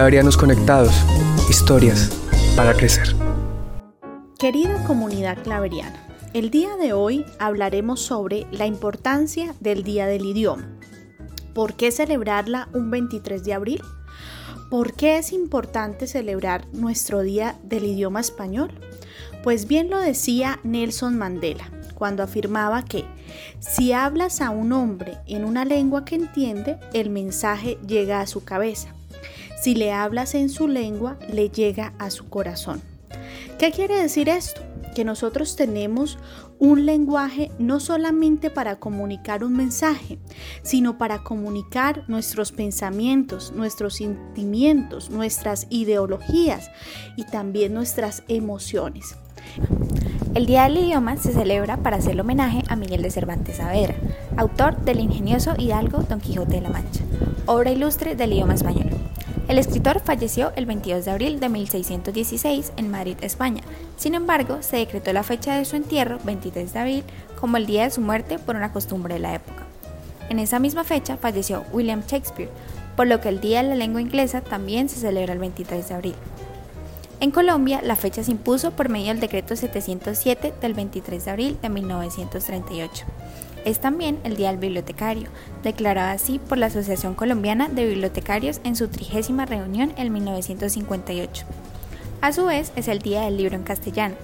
Claverianos Conectados, historias para crecer. Querida comunidad claveriana, el día de hoy hablaremos sobre la importancia del Día del Idioma. ¿Por qué celebrarla un 23 de abril? ¿Por qué es importante celebrar nuestro Día del Idioma Español? Pues bien lo decía Nelson Mandela cuando afirmaba que si hablas a un hombre en una lengua que entiende, el mensaje llega a su cabeza. Si le hablas en su lengua, le llega a su corazón. ¿Qué quiere decir esto? Que nosotros tenemos un lenguaje no solamente para comunicar un mensaje, sino para comunicar nuestros pensamientos, nuestros sentimientos, nuestras ideologías y también nuestras emociones. El Día del Idioma se celebra para hacer homenaje a Miguel de Cervantes Saavedra, autor del ingenioso hidalgo Don Quijote de la Mancha, obra ilustre del idioma español. El escritor falleció el 22 de abril de 1616 en Madrid, España. Sin embargo, se decretó la fecha de su entierro, 23 de abril, como el día de su muerte por una costumbre de la época. En esa misma fecha falleció William Shakespeare, por lo que el Día de la Lengua Inglesa también se celebra el 23 de abril. En Colombia, la fecha se impuso por medio del decreto 707 del 23 de abril de 1938. Es también el Día del Bibliotecario, declarado así por la Asociación Colombiana de Bibliotecarios en su trigésima reunión en 1958. A su vez, es el Día del Libro en Castellano,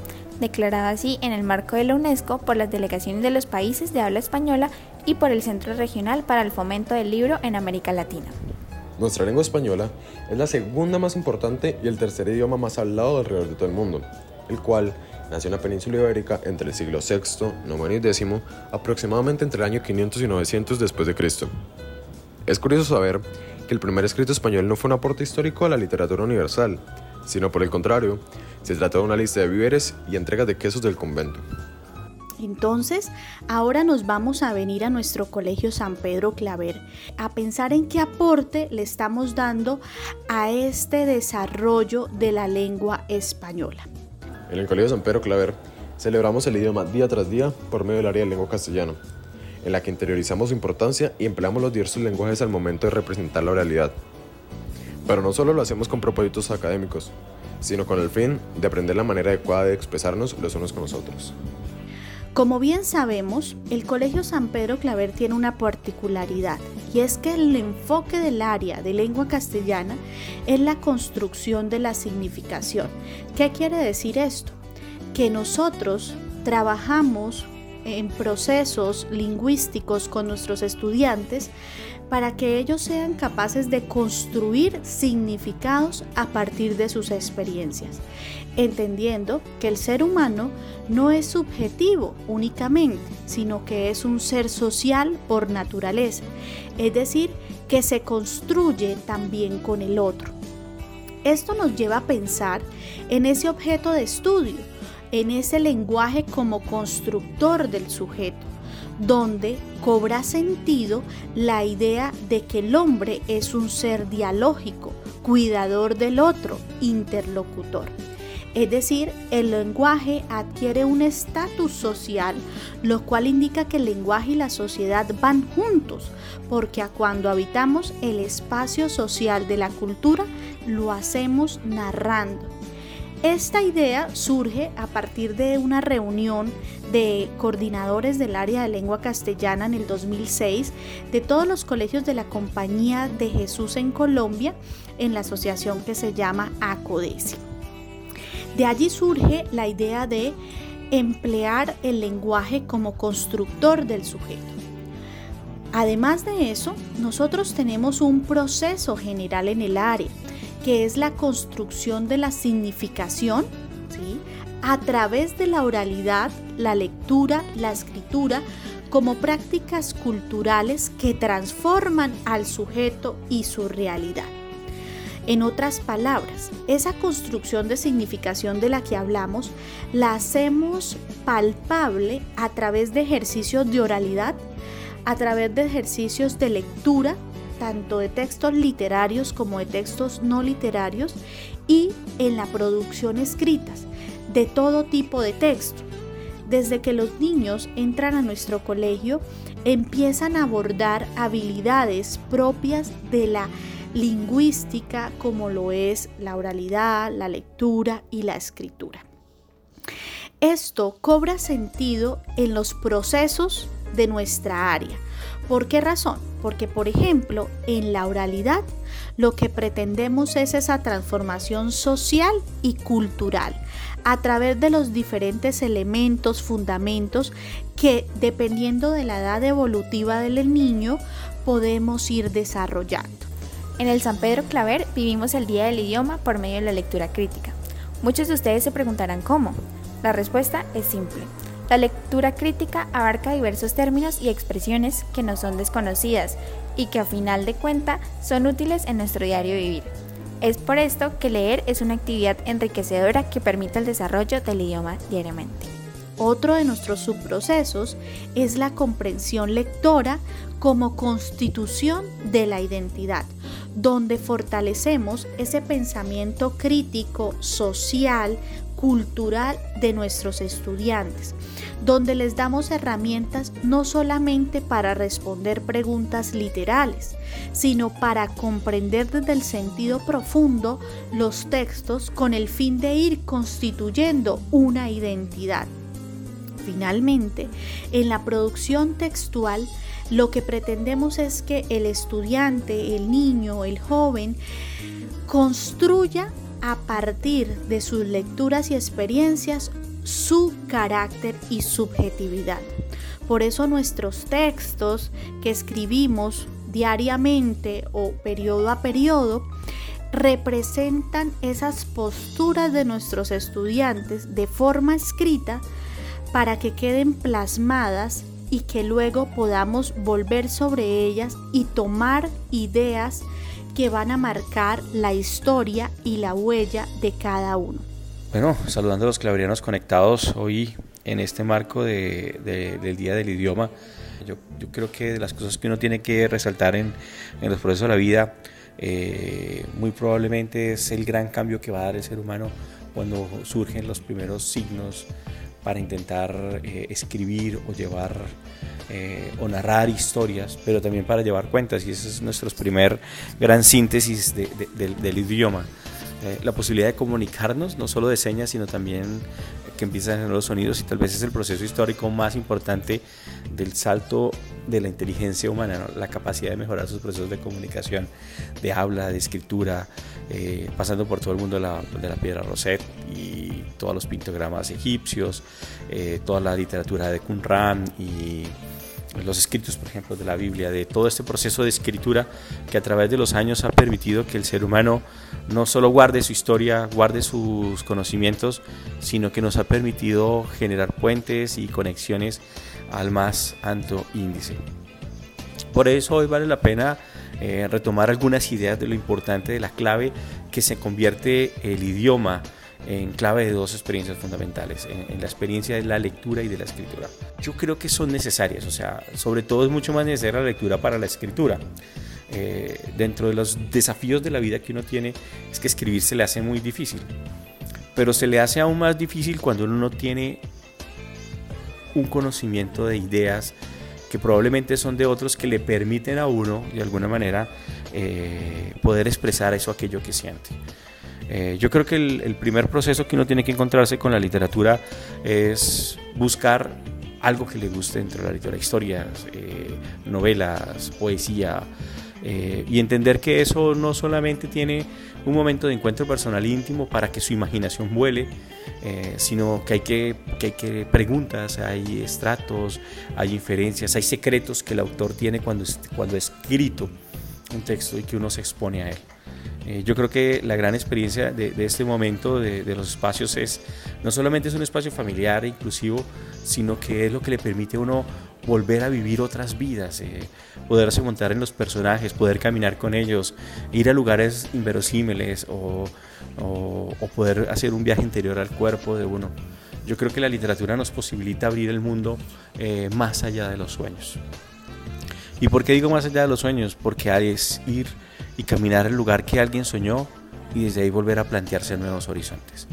declarado así en el marco de la UNESCO por las delegaciones de los países de habla española y por el Centro Regional para el Fomento del Libro en América Latina. Nuestra lengua española es la segunda más importante y el tercer idioma más hablado alrededor de todo el mundo, el cual nació en la península ibérica entre el siglo VI, IX y X, aproximadamente entre el año 500 y 900 después de Cristo. Es curioso saber que el primer escrito español no fue un aporte histórico a la literatura universal, sino por el contrario, se trató de una lista de víveres y entregas de quesos del convento. Entonces, ahora nos vamos a venir a nuestro colegio San Pedro Claver a pensar en qué aporte le estamos dando a este desarrollo de la lengua española. En el Colegio San Pedro Claver celebramos el idioma día tras día por medio del área de lengua castellana, en la que interiorizamos su importancia y empleamos los diversos lenguajes al momento de representar la realidad. Pero no solo lo hacemos con propósitos académicos, sino con el fin de aprender la manera adecuada de expresarnos los unos con los otros. Como bien sabemos, el Colegio San Pedro Claver tiene una particularidad y es que el enfoque del área de lengua castellana es la construcción de la significación. ¿Qué quiere decir esto? Que nosotros trabajamos en procesos lingüísticos con nuestros estudiantes para que ellos sean capaces de construir significados a partir de sus experiencias, entendiendo que el ser humano no es subjetivo únicamente, sino que es un ser social por naturaleza, es decir, que se construye también con el otro. Esto nos lleva a pensar en ese objeto de estudio, en ese lenguaje como constructor del sujeto, donde cobra sentido la idea de que el hombre es un ser dialógico, cuidador del otro, interlocutor. Es decir, el lenguaje adquiere un estatus social, lo cual indica que el lenguaje y la sociedad van juntos, porque a cuando habitamos el espacio social de la cultura, lo hacemos narrando. Esta idea surge a partir de una reunión de coordinadores del área de lengua castellana en el 2006 de todos los colegios de la Compañía de Jesús en Colombia en la asociación que se llama ACODESI. De allí surge la idea de emplear el lenguaje como constructor del sujeto. Además de eso, nosotros tenemos un proceso general en el área, que es la construcción de la significación a través de la oralidad, la lectura, la escritura, como prácticas culturales que transforman al sujeto y su realidad. En otras palabras, esa construcción de significación de la que hablamos la hacemos palpable a través de ejercicios de oralidad, a través de ejercicios de lectura, tanto de textos literarios como de textos no literarios, y en la producción escritas de todo tipo de texto. Desde que los niños entran a nuestro colegio, empiezan a abordar habilidades propias de la lingüística como lo es la oralidad, la lectura y la escritura. Esto cobra sentido en los procesos de nuestra área. ¿Por qué razón? Porque, por ejemplo, en la oralidad lo que pretendemos es esa transformación social y cultural a través de los diferentes elementos, fundamentos que dependiendo de la edad evolutiva del niño podemos ir desarrollando. En el San Pedro Claver vivimos el Día del Idioma por medio de la lectura crítica. Muchos de ustedes se preguntarán cómo. La respuesta es simple. La lectura crítica abarca diversos términos y expresiones que no son desconocidas y que a final de cuenta son útiles en nuestro diario vivir. Es por esto que leer es una actividad enriquecedora que permite el desarrollo del idioma diariamente. Otro de nuestros subprocesos es la comprensión lectora como constitución de la identidad, donde fortalecemos ese pensamiento crítico, social, cultural de nuestros estudiantes, donde les damos herramientas no solamente para responder preguntas literales, sino para comprender desde el sentido profundo los textos con el fin de ir constituyendo una identidad. Finalmente, en la producción textual, lo que pretendemos es que el estudiante, el niño, el joven, construya a partir de sus lecturas y experiencias su carácter y subjetividad. Por eso nuestros textos que escribimos diariamente o periodo a periodo representan esas posturas de nuestros estudiantes de forma escrita para que queden plasmadas y que luego podamos volver sobre ellas y tomar ideas que van a marcar la historia y la huella de cada uno. Bueno, saludando a los claverianos conectados hoy en este marco del Día del Idioma, yo, creo que de las cosas que uno tiene que resaltar en, los procesos de la vida, eh, muy probablemente es el gran cambio que va a dar el ser humano cuando surgen los primeros signos para intentar eh, escribir o llevar eh, o narrar historias, pero también para llevar cuentas y ese es nuestro primer gran síntesis del idioma. Eh, la posibilidad de comunicarnos, no solo de señas, sino también que empiezan a generar los sonidos y tal vez es el proceso histórico más importante del salto de la inteligencia humana, la capacidad de mejorar sus procesos de comunicación, de habla, de escritura, eh, pasando por todo el mundo de la, de la piedra Rosette y todos los pintogramas egipcios, eh, toda la literatura de Qumran y los escritos, por ejemplo, de la Biblia, de todo este proceso de escritura que a través de los años ha permitido que el ser humano no solo guarde su historia, guarde sus conocimientos, sino que nos ha permitido generar puentes y conexiones al más alto índice. Por eso hoy vale la pena eh, retomar algunas ideas de lo importante de la clave que se convierte el idioma en clave de dos experiencias fundamentales, en, la experiencia de la lectura y de la escritura. Yo creo que son necesarias, o sea, sobre todo es mucho más necesaria la lectura para la escritura. Eh, dentro de los desafíos de la vida que uno tiene es que escribir se le hace muy difícil, pero se le hace aún más difícil cuando uno no tiene un conocimiento de ideas que probablemente son de otros que le permiten a uno, de alguna manera, eh, poder expresar eso, aquello que siente. Eh, yo creo que el, primer proceso que uno tiene que encontrarse con la literatura es buscar algo que le guste dentro de la literatura, historias, eh, novelas, poesía, eh, y entender que eso no solamente tiene un momento de encuentro personal íntimo para que su imaginación vuele, sino que hay que, que hay que preguntas, hay estratos, hay inferencias, hay secretos que el autor tiene cuando, cuando ha escrito un texto y que uno se expone a él. Eh, yo creo que la gran experiencia de, este momento de, los espacios es, no solamente es un espacio familiar e inclusivo, sino que es lo que le permite a uno volver a vivir otras vidas, eh, poderse montar en los personajes, poder caminar con ellos, ir a lugares inverosímiles o, poder hacer un viaje interior al cuerpo de uno. Yo creo que la literatura nos posibilita abrir el mundo eh, más allá de los sueños. ¿Y por qué digo más allá de los sueños? Porque es ir y caminar al lugar que alguien soñó y desde ahí volver a plantearse nuevos horizontes.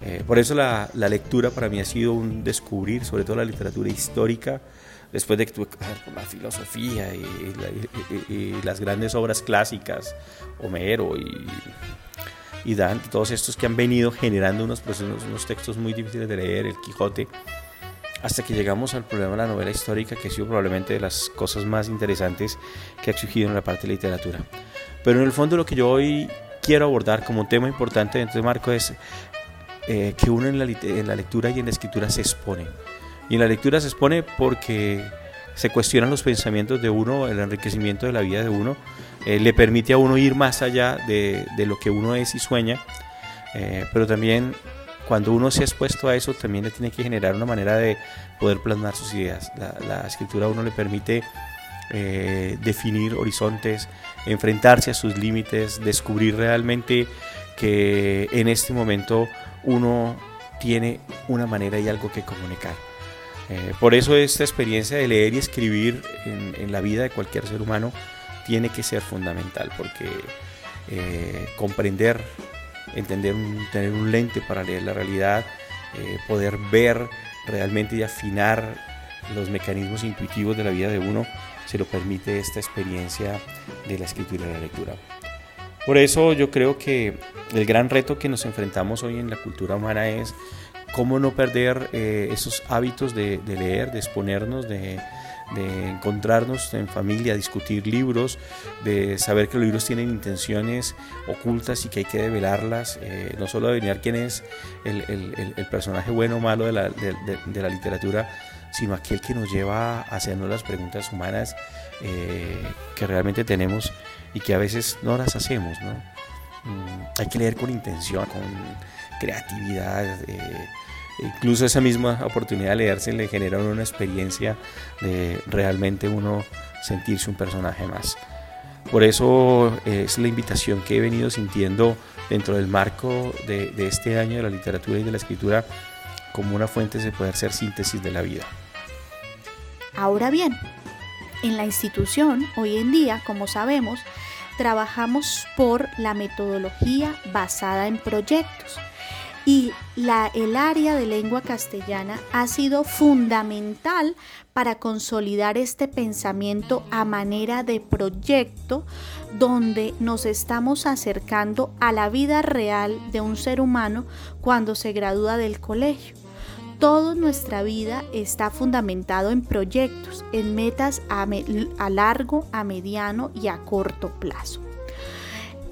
Eh, por eso la, lectura para mí ha sido un descubrir, sobre todo la literatura histórica, después de que la filosofía y, las grandes obras clásicas, Homero y, y, Dante, todos estos que han venido generando unos, unos textos muy difíciles de leer, el Quijote, hasta que llegamos al problema de la novela histórica, que ha sido probablemente de las cosas más interesantes que ha surgido en la parte de literatura. Pero en el fondo lo que yo hoy quiero abordar como un tema importante dentro de Marco es eh, que uno en la, en la lectura y en la escritura se expone. Y en la lectura se expone porque se cuestionan los pensamientos de uno, el enriquecimiento de la vida de uno, eh, le permite a uno ir más allá de, lo que uno es y sueña, eh, pero también cuando uno se ha expuesto a eso, también le tiene que generar una manera de poder plasmar sus ideas. La, la escritura a uno le permite definir horizontes, enfrentarse a sus límites, descubrir realmente que en este momento uno tiene una manera y algo que comunicar. Eh, por eso esta experiencia de leer y escribir en, la vida de cualquier ser humano tiene que ser fundamental, porque eh, comprender, entender, tener un lente para leer la realidad, eh, poder ver realmente y afinar los mecanismos intuitivos de la vida de uno, se lo permite esta experiencia de la escritura y la lectura. Por eso yo creo que el gran reto que nos enfrentamos hoy en la cultura humana es cómo no perder eh, esos hábitos de, leer, de exponernos, de, encontrarnos en familia, discutir libros, de saber que los libros tienen intenciones ocultas y que hay que develarlas, eh, no solo adivinar quién es el, personaje bueno o malo de la, literatura, sino aquel que nos lleva a hacernos las preguntas humanas eh, que realmente tenemos y que a veces no las hacemos. Mm, hay que leer con intención, con creatividad. Eh, incluso esa misma oportunidad de leerse le genera una experiencia de realmente uno sentirse un personaje más. Por eso es la invitación que he venido sintiendo dentro del marco de, de este año de la literatura y de la escritura como una fuente de poder ser síntesis de la vida. Ahora bien, en la institución, hoy en día, como sabemos, trabajamos por la metodología basada en proyectos. Y la, el área de lengua castellana ha sido fundamental para consolidar este pensamiento a manera de proyecto donde nos estamos acercando a la vida real de un ser humano cuando se gradúa del colegio. Toda nuestra vida está fundamentado en proyectos, en metas a, largo, a mediano y a corto plazo.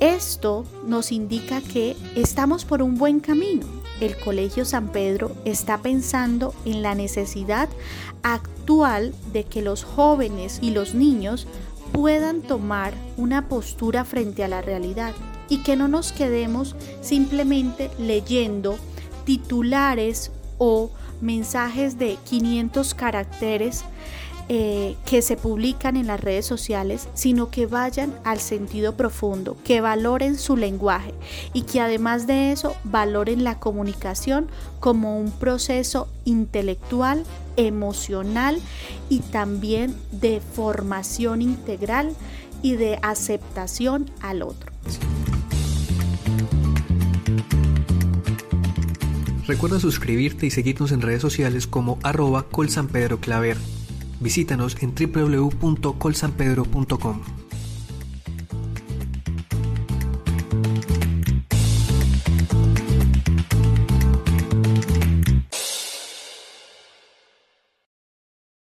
Esto nos indica que estamos por un buen camino. El Colegio San Pedro está pensando en la necesidad actual de que los jóvenes y los niños puedan tomar una postura frente a la realidad y que no nos quedemos simplemente leyendo titulares o mensajes de 500 caracteres eh, que se publican en las redes sociales, sino que vayan al sentido profundo, que valoren su lenguaje y que además de eso valoren la comunicación como un proceso intelectual, emocional y también de formación integral y de aceptación al otro. Recuerda suscribirte y seguirnos en redes sociales como arroba colsanpedroclaver. Visítanos en www.colsanpedro.com.